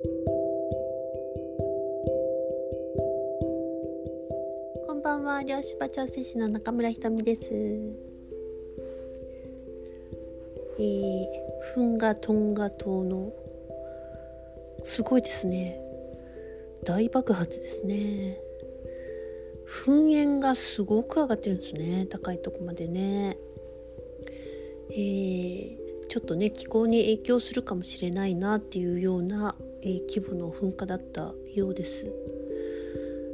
こんばんは漁師場調整師の中村ひとみです。えー、フンガトンガ島のすごいですね。大爆発ですね。噴煙がすごく上がってるんですね。高いとこまでね。えー、ちょっとね気候に影響するかもしれないなっていうような、えー、規模の噴火だったようです、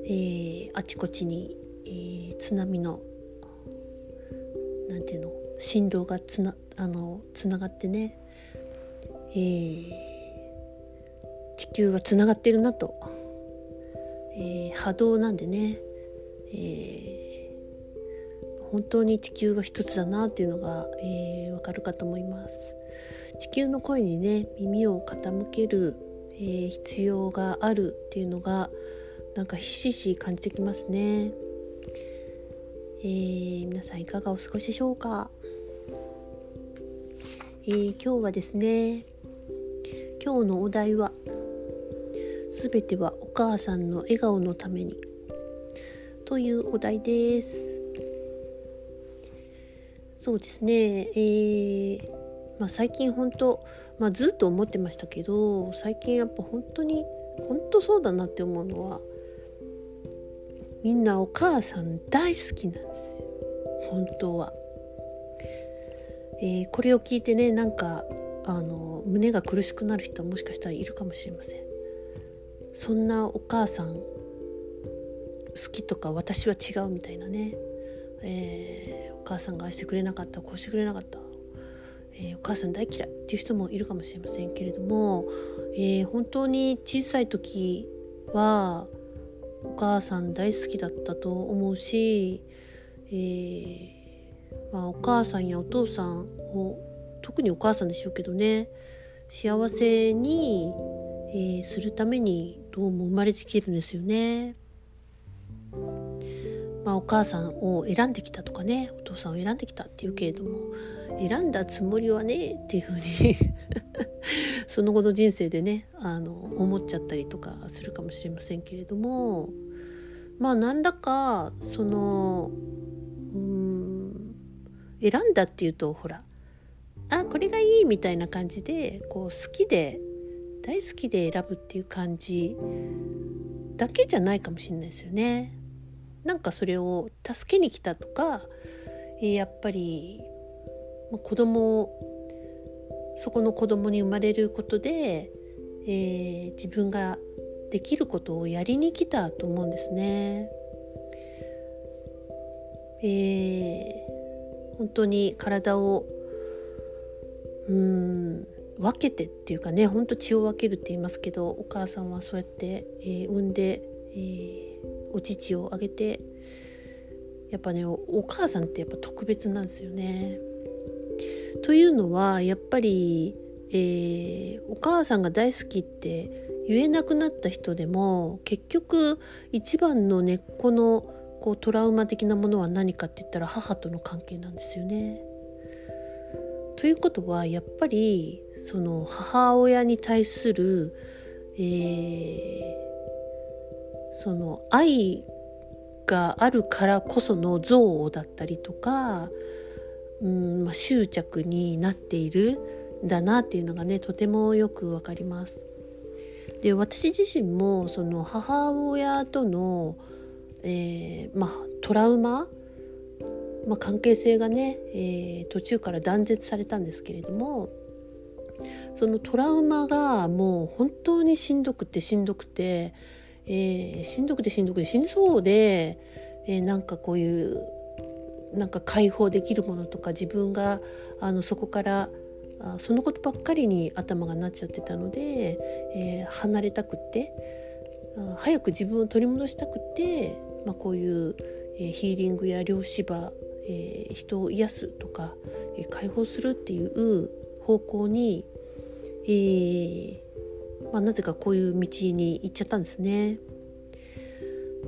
えー、あちこちに、えー、津波のなんていうの振動がつなあのつながってね、えー、地球はつながってるなと、えー、波動なんでね、えー、本当に地球は一つだなっていうのが、えー、わかるかと思います。地球の声にね耳を傾ける、えー、必要があるっていうのがなんかひしひし感じてきますね、えー、皆さんいかがお過ごしでしょうか？えー、今日はですね今日のお題は「すべてはお母さんの笑顔のために」というお題です。そうですねえー、まあ、最近本当、まあ、ずっと思ってましたけど最近やっぱ本当に本当そうだなって思うのはみんなお母さん大好きなんですよ。本当は。えー、これを聞いてねなんかあの胸が苦しくなる人はもしかしたらいるかもしれません。そんなお母さん好きとか私は違うみたいなね、えー、お母さんが愛してくれなかったこうしてくれなかった、えー、お母さん大嫌いっていう人もいるかもしれませんけれども、えー、本当に小さい時はお母さん大好きだったと思うし、えーまあ、お母さんやお父さんを特にお母さんでしょうけどね幸せに、えー、するためにどうも生まれてきてるんですよね。まあ、お母さんを選んできたとかねお父さんを選んできたっていうけれども選んだつもりはねっていうふうに その後の人生でねあの思っちゃったりとかするかもしれませんけれどもまあ何らかそのうん選んだっていうとほらあこれがいいみたいな感じでこう好きで大好きで選ぶっていう感じだけじゃないかもしれないですよね。なんかそれを助けに来たとか、やっぱりま子供そこの子供に生まれることで、えー、自分ができることをやりに来たと思うんですね。えー、本当に体をうん分けてっていうかね本当血を分けるって言いますけどお母さんはそうやって、えー、産んで、えー、お乳をあげてやっぱねお母さんってやっぱ特別なんですよね。というのはやっぱり、えー、お母さんが大好きって言えなくなった人でも結局一番の根っこのこうトラウマ的なものは何かって言ったら母との関係なんですよね。ということはやっぱりその母親に対する、えー、その愛があるからこその憎悪だったりとか、うんまあ、執着になっているんだなっていうのがねとてもよくわかります。で私自身もその母親とのえー、まあトラウマ、まあ、関係性がね、えー、途中から断絶されたんですけれどもそのトラウマがもう本当にしんどくてしんどくて、えー、しんどくてしんどくて死にそうで、えー、なんかこういうなんか解放できるものとか自分があのそこからあそのことばっかりに頭がなっちゃってたので、えー、離れたくって早く自分を取り戻したくてまあ、こういう、えー、ヒーリングや漁師場、えー、人を癒すとか、えー、解放するっていう方向に、えーまあ、なぜかこういう道に行っちゃったんですね。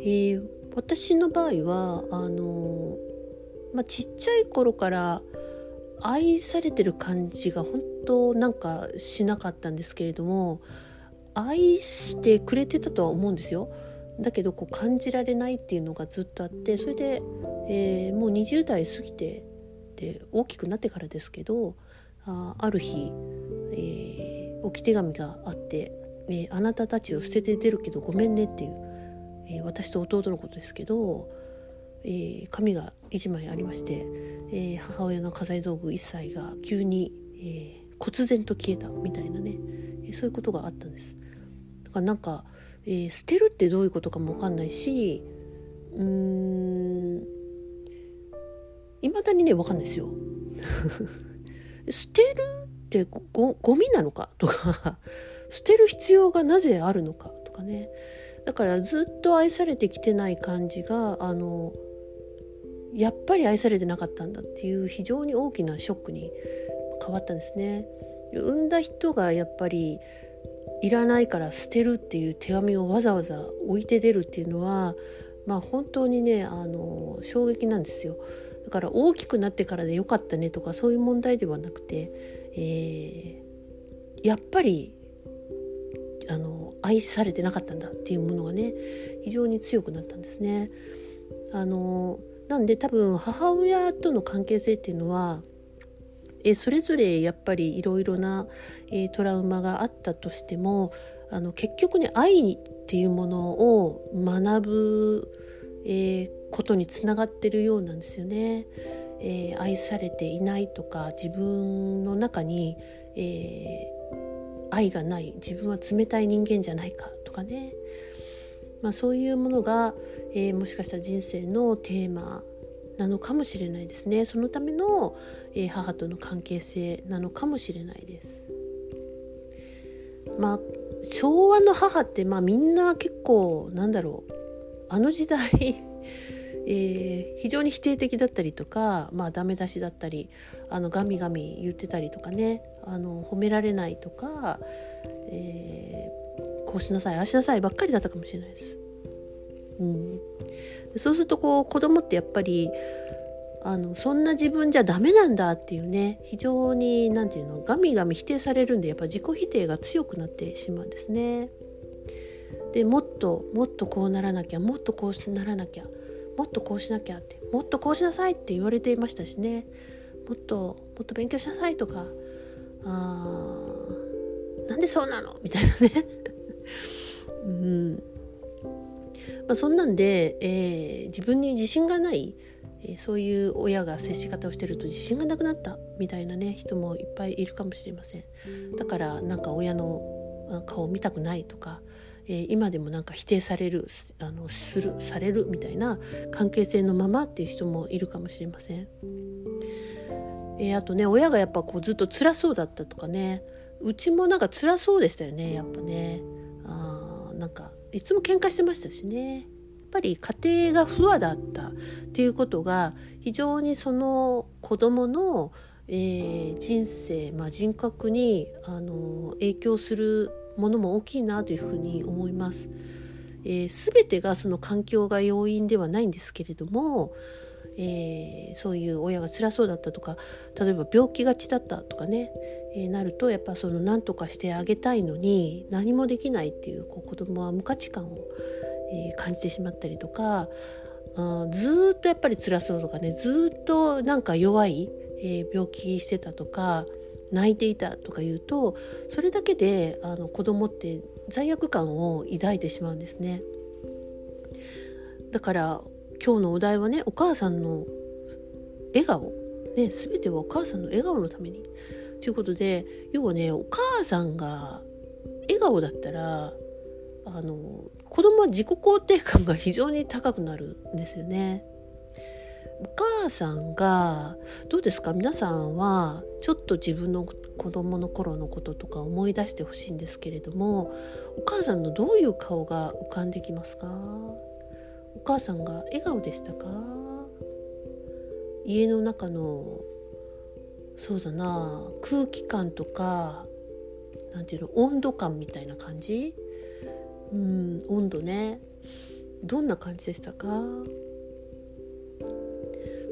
えー、私の場合はあのまあ、ちっちゃい頃から愛されてる感じが本当なんかしなかったんですけれども愛してくれてたとは思うんですよ。だけどこう感じられないっていうのがずっとあってそれで、えー、もう20代過ぎてで大きくなってからですけどあある日、えー、置き手紙があって、えーあなたたちを捨てて出るけどごめんね」っていう、えー私と弟のことですけど、えー紙が1枚ありまして、えー母親の家財道具1歳が急に、えー忽然と消えたみたいなね、えそういうことがあったんです。だからなんか、え捨てるってどういうことかも分かんないしうーんいまだにね分かんないですよ。捨てるってごゴミなのかとか 捨てる必要がなぜあるのかとかねだからずっと愛されてきてない感じがあのやっぱり愛されてなかったんだっていう非常に大きなショックに変わったんですね。産んだ人がやっぱりいらないから捨てるっていう手紙をわざわざ置いて出るっていうのはまあ本当にねあの衝撃なんですよ。だから大きくなってからでよかったねとかそういう問題ではなくて、えーやっぱりあの愛されてなかったんだっていうものがね非常に強くなったんですね。あのなんで多分母親との関係性っていうのはえそれぞれやっぱりいろいろな、えートラウマがあったとしてもあの結局ね愛っていうものを学ぶ、えーことにつながってるようなんですよね。えー愛されていないとか自分の中に、えー愛がない自分は冷たい人間じゃないかとかね、まあ、そういうものが、えーもしかしたら人生のテーマなのかもしれないですねそのための、えー母との関係性なのかもしれないです。まあ昭和の母って、まあ、みんな結構なんだろうあの時代 えー非常に否定的だったりとか、まあ、ダメ出しだったりあのガミガミ言ってたりとかねあの褒められないとか、えーこうしなさいああしなさいばっかりだったかもしれないです。うん、そうするとこう子供ってやっぱりあのそんな自分じゃダメなんだっていうね非常に何て言うのガミガミ否定されるんでやっぱ自己否定が強くなってしまうんですね。でもっともっとこうならなきゃもっとこうならなきゃもっとこうしなきゃってもっとこうしなさいって言われていましたしねもっともっと勉強しなさいとかあーなんでそうなの？みたいなねうん。まあ、そんなんで、えー自分に自信がない、えーそういう親が接し方をしてると自信がなくなったみたいなね人もいっぱいいるかもしれません。だからなんか親の顔を見たくないとか、えー今でもなんか否定されるあのするされるみたいな関係性のままっていう人もいるかもしれません、えーあとね親がやっぱこうずっと辛そうだったとかねうちもなんか辛そうでしたよねやっぱね。なんかいつも喧嘩してましたしねやっぱり家庭が不和だったっていうことが非常にその子供の、えー人生、まあ、人格にあの影響するものも大きいなというふうに思います。えー、全てがその環境が要因ではないんですけれども、えーそういう親が辛そうだったとか例えば病気がちだったとかね、えなるとやっぱその何とかしてあげたいのに何もできないっていうこう子供は無価値観を、え感じてしまったりとかあーずっとやっぱり辛そうとかねずっとなんか弱い、え病気してたとか泣いていたとか言うとそれだけであの子供って罪悪感を抱いてしまうんですね。だから今日のお題はねお母さんの笑顔、ね、全てはお母さんの笑顔のためにということで要はねお母さんが笑顔だったらあの子供は自己肯定感が非常に高くなるんですよね。お母さんがどうですか？皆さんはちょっと自分の子供の頃のこととか思い出してほしいんですけれどもお母さんのどういう顔が浮かんできますか？お母さんが笑顔でしたか？家の中のそうだな。空気感とかなんていうの温度感みたいな感じ？うん温度ね。どんな感じでしたか？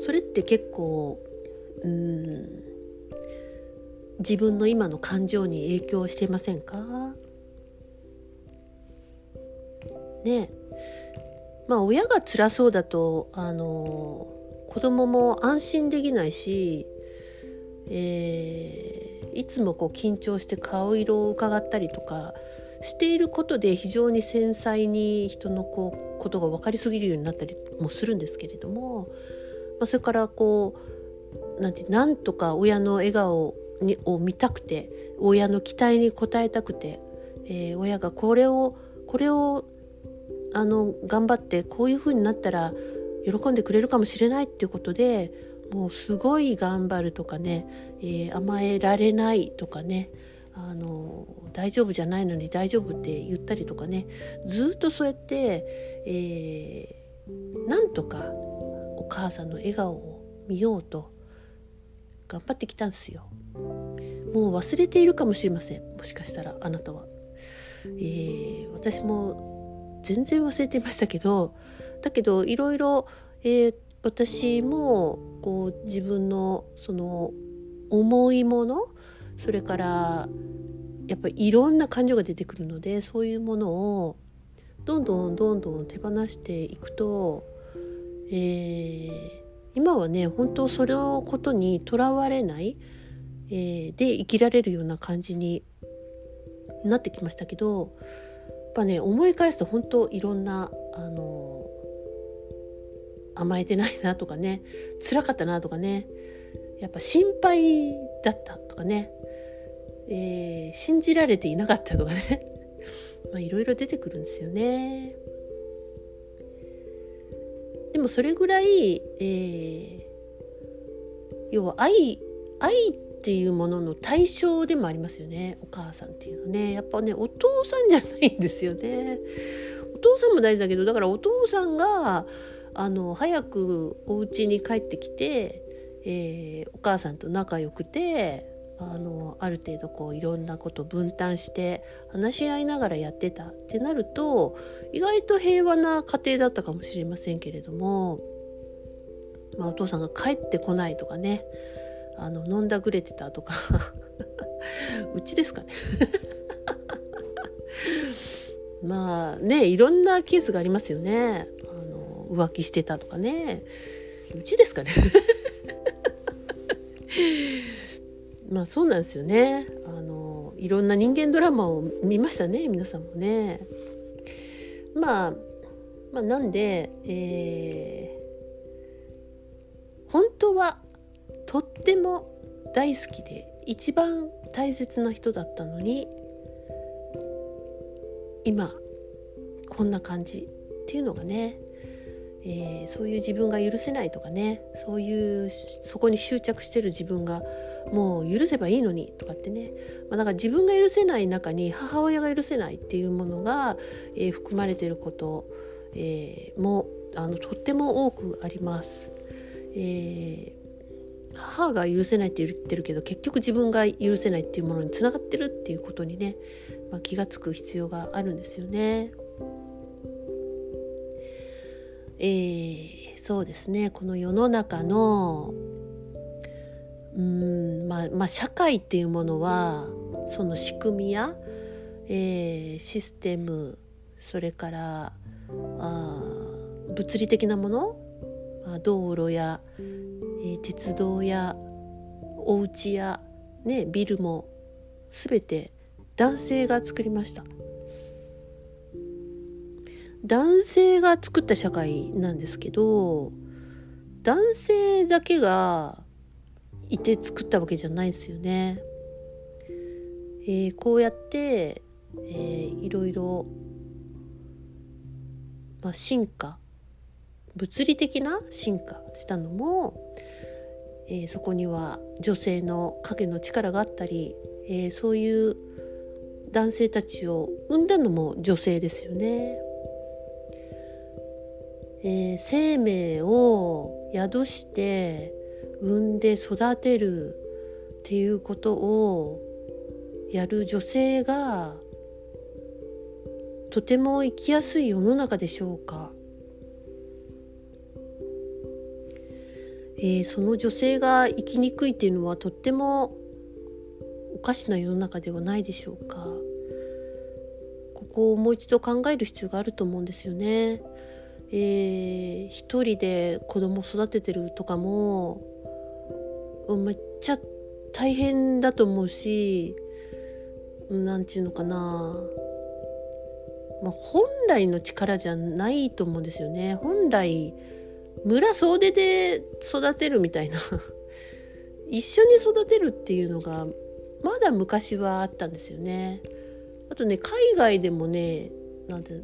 それって結構うん自分の今の感情に影響していませんか？ね。まあ親が辛そうだとあの子供も安心できないし、えー、いつもこう緊張して顔色を伺ったりとかしていることで非常に繊細に人のこうことが分かりすぎるようになったりもするんですけれども、まあ、それからこうなんてなんとか親の笑顔にを見たくて親の期待に応えたくて、えー、親がこれをこれをあの頑張ってこういう風になったら喜んでくれるかもしれないっていうことでもうすごい頑張るとかね、えー、甘えられないとかねあの大丈夫じゃないのに大丈夫って言ったりとかねずっとそうやって、えー、なんとかお母さんの笑顔を見ようと頑張ってきたんですよ。もう忘れているかもしれませんもしかしたらあなたは。えー、私も全然忘れてましたけどだけどいろいろ、えー、私もこう自分のその重いものそれからやっぱりいろんな感情が出てくるのでそういうものをどんどんどんどん手放していくと、えー、今はね本当それのことにとらわれない、えー、で生きられるような感じになってきましたけどやっぱね思い返すと本当いろんなあの甘えてないなとかね辛かったなとかねやっぱ心配だったとかねえー、信じられていなかったとかね まあいろいろ出てくるんですよね。でもそれぐらい、えー、要は愛愛っていうものの対象でもありますよねお母さんっていうのねやっぱねお父さんじゃないんですよね。お父さんも大事だけどだからお父さんがあの早くお家に帰ってきて、えー、お母さんと仲良くてあのある程度こういろんなこと分担して話し合いながらやってたってなると意外と平和な家庭だったかもしれませんけれども、まあ、お父さんが帰ってこないとかねあの飲んだくれてたとか うちですかね。まあねいろんなケースがありますよね。の浮気してたとかね。うちですかね。まあそうなんですよね。あのいろんな人間ドラマを見ましたね皆さんもね。まあ、まあ、なんで、えー、本当はとっても大好きで一番大切な人だったのに今こんな感じっていうのがねえー、そういう自分が許せないとかねそういうそこに執着してる自分がもう許せばいいのにとかってね、まあ、だか自分が許せない中に母親が許せないっていうものが、えー、含まれていること、えー、もあのとっても多くあります。えー、母が許せないって言ってるけど結局自分が許せないっていうものにつながってるっていうことにね、まあ、気が付く必要があるんですよね。えー、そうですねこの世の中のうんまあ、まあ、社会っていうものはその仕組みや、えー、システムそれからあ物理的なものあ道路や、えー、鉄道やお家や、ね、ビルも全て男性が作りました。男性が作った社会なんですけど男性だけがいて作ったわけじゃないですよね。えー、こうやって、えー、いろいろ、まあ、進化物理的な進化したのも、えー、そこには女性の影の力があったり、えー、そういう男性たちを生んだのも女性ですよね。えー、生命を宿して産んで育てるっていうことをやる女性がとても生きやすい世の中でしょうか、えー、その女性が生きにくいっていうのはとってもおかしな世の中ではないでしょうか？ここをもう一度考える必要があると思うんですよね。えー、一人で子供育ててるとかもめっちゃ大変だと思うし何て言うのかな、まあ、本来の力じゃないと思うんですよね。本来村総出で育てるみたいな 一緒に育てるっていうのがまだ昔はあったんですよね。あとね海外でもねなんて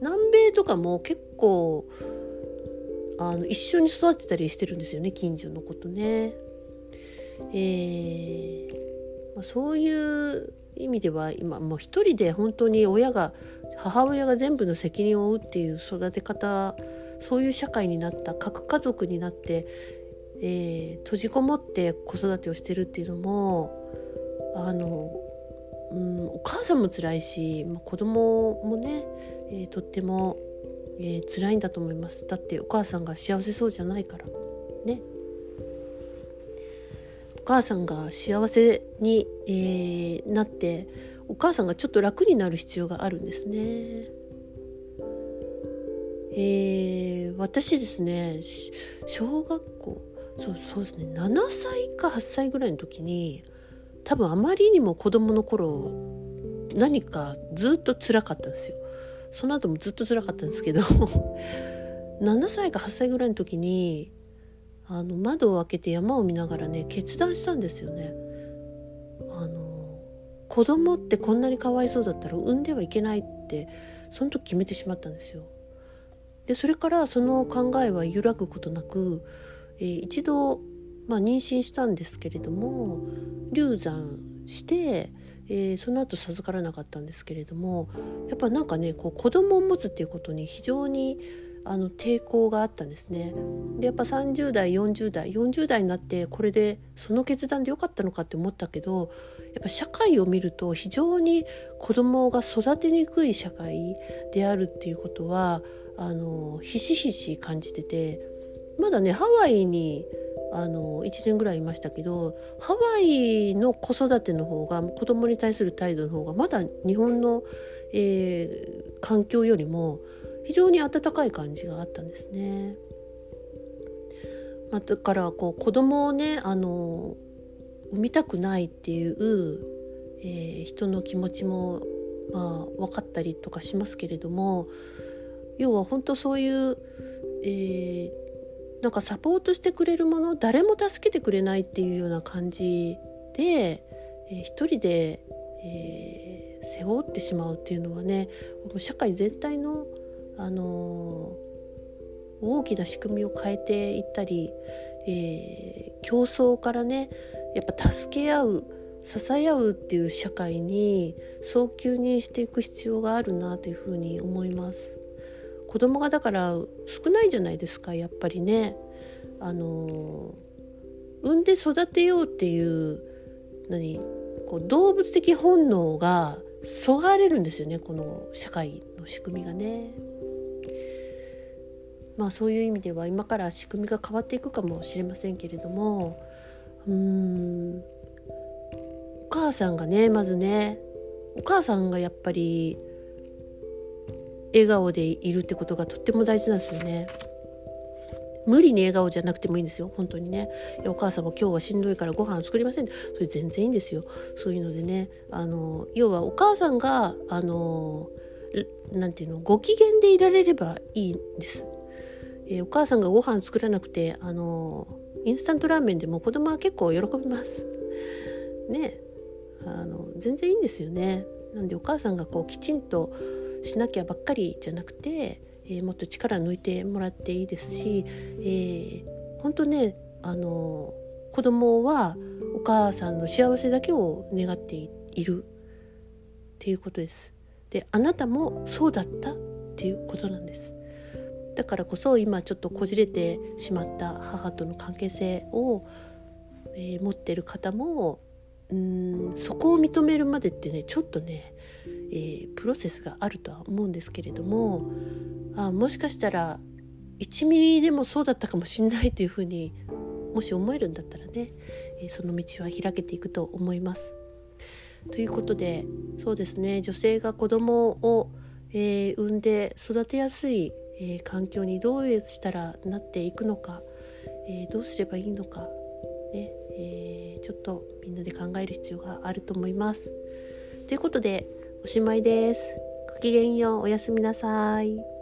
南米とかも結構あの一緒に育てたりしてるんですよね近所のことね。えーまあ、そういう意味では今もう一人で本当に親が母親が全部の責任を負うっていう育て方そういう社会になった核家族になって、えー、閉じこもって子育てをしてるっていうのもあの、うん、お母さんも辛いし、まあ、子供もね、えー、とっても、えー、辛いんだと思いますだってお母さんが幸せそうじゃないからね。お母さんが幸せに、えー、なってお母さんがちょっと楽になる必要があるんですね。えー、私ですね小学校そうそうですね7歳か8歳ぐらいの時に多分あまりにも子供の頃何かずっと辛かったんですよ。その後もずっと辛かったんですけど 7歳か8歳ぐらいの時にあの窓を開けて山を見ながらね決断したんですよね。あの子供ってこんなにかわいそうだったら産んではいけないってその時決めてしまったんですよ。でそれからその考えは揺らぐことなく、えー、一度、まあ、妊娠したんですけれども流産して、えー、その後授からなかったんですけれどもやっぱなんかねこう子供を持つっていうことに非常にあの抵抗があったんですね。でやっぱ30代40代40代になってこれでその決断でよかったのかって思ったけどやっぱ社会を見ると非常に子供が育てにくい社会であるっていうことはあのひしひし感じててまだねハワイにあの1年ぐらいいましたけどハワイの子育ての方が子供に対する態度の方がまだ日本の、えー、環境よりも非常に温かい感じがあったんですね。まあ、だからこう子供をねあの産みたくないっていう、えー、人の気持ちもまあ分かったりとかしますけれども要は本当そういう、えー、なんかサポートしてくれるもの誰も助けてくれないっていうような感じで、えー、一人で、えー、背負ってしまうっていうのはね社会全体の、あのー、大きな仕組みを変えていったり、えー、競争からねやっぱ助け合う支え合うっていう社会に早急にしていく必要があるなというふうに思います。子供がだから少ないじゃないですかやっぱりね。あの産んで育てようっていう何こう動物的本能がそがれるんですよねこの社会の仕組みがね。まあそういう意味では今から仕組みが変わっていくかもしれませんけれどもうーんお母さんがねまずねお母さんがやっぱり笑顔でいるってことがとっても大事なんですよね。無理に笑顔じゃなくてもいいんですよ。本当にね。お母さんも今日はしんどいからご飯作りませんそれ全然いいんですよ。そういうのでねあの要はお母さんがあのなんていうのご機嫌でいられればいいんです、えー、お母さんがご飯作らなくてあのインスタントラーメンでも子供は結構喜びます。ね。あの全然いいんですよね。なんでお母さんがこうきちんとしなきゃばっかりじゃなくて、えー、もっと力抜いてもらっていいですし、えー、本当ねあの子供はお母さんの幸せだけを願っているっていうことです。であなたもそうだったっていうことなんです。だからこそ今ちょっとこじれてしまった母との関係性を、えー、持ってる方もうんそこを認めるまでってねちょっとねえー、プロセスがあるとは思うんですけれどもあもしかしたら1ミリでもそうだったかもしんないというふうにもし思えるんだったらね、えー、その道は開けていくと思います。ということでそうですね女性が子供を、えー、産んで育てやすい、え、環境にどうしたらなっていくのか、え、どうすればいいのか、ねえちょっとみんなで考える必要があると思います。ということでおしまいです。ごきげんようおやすみなさい。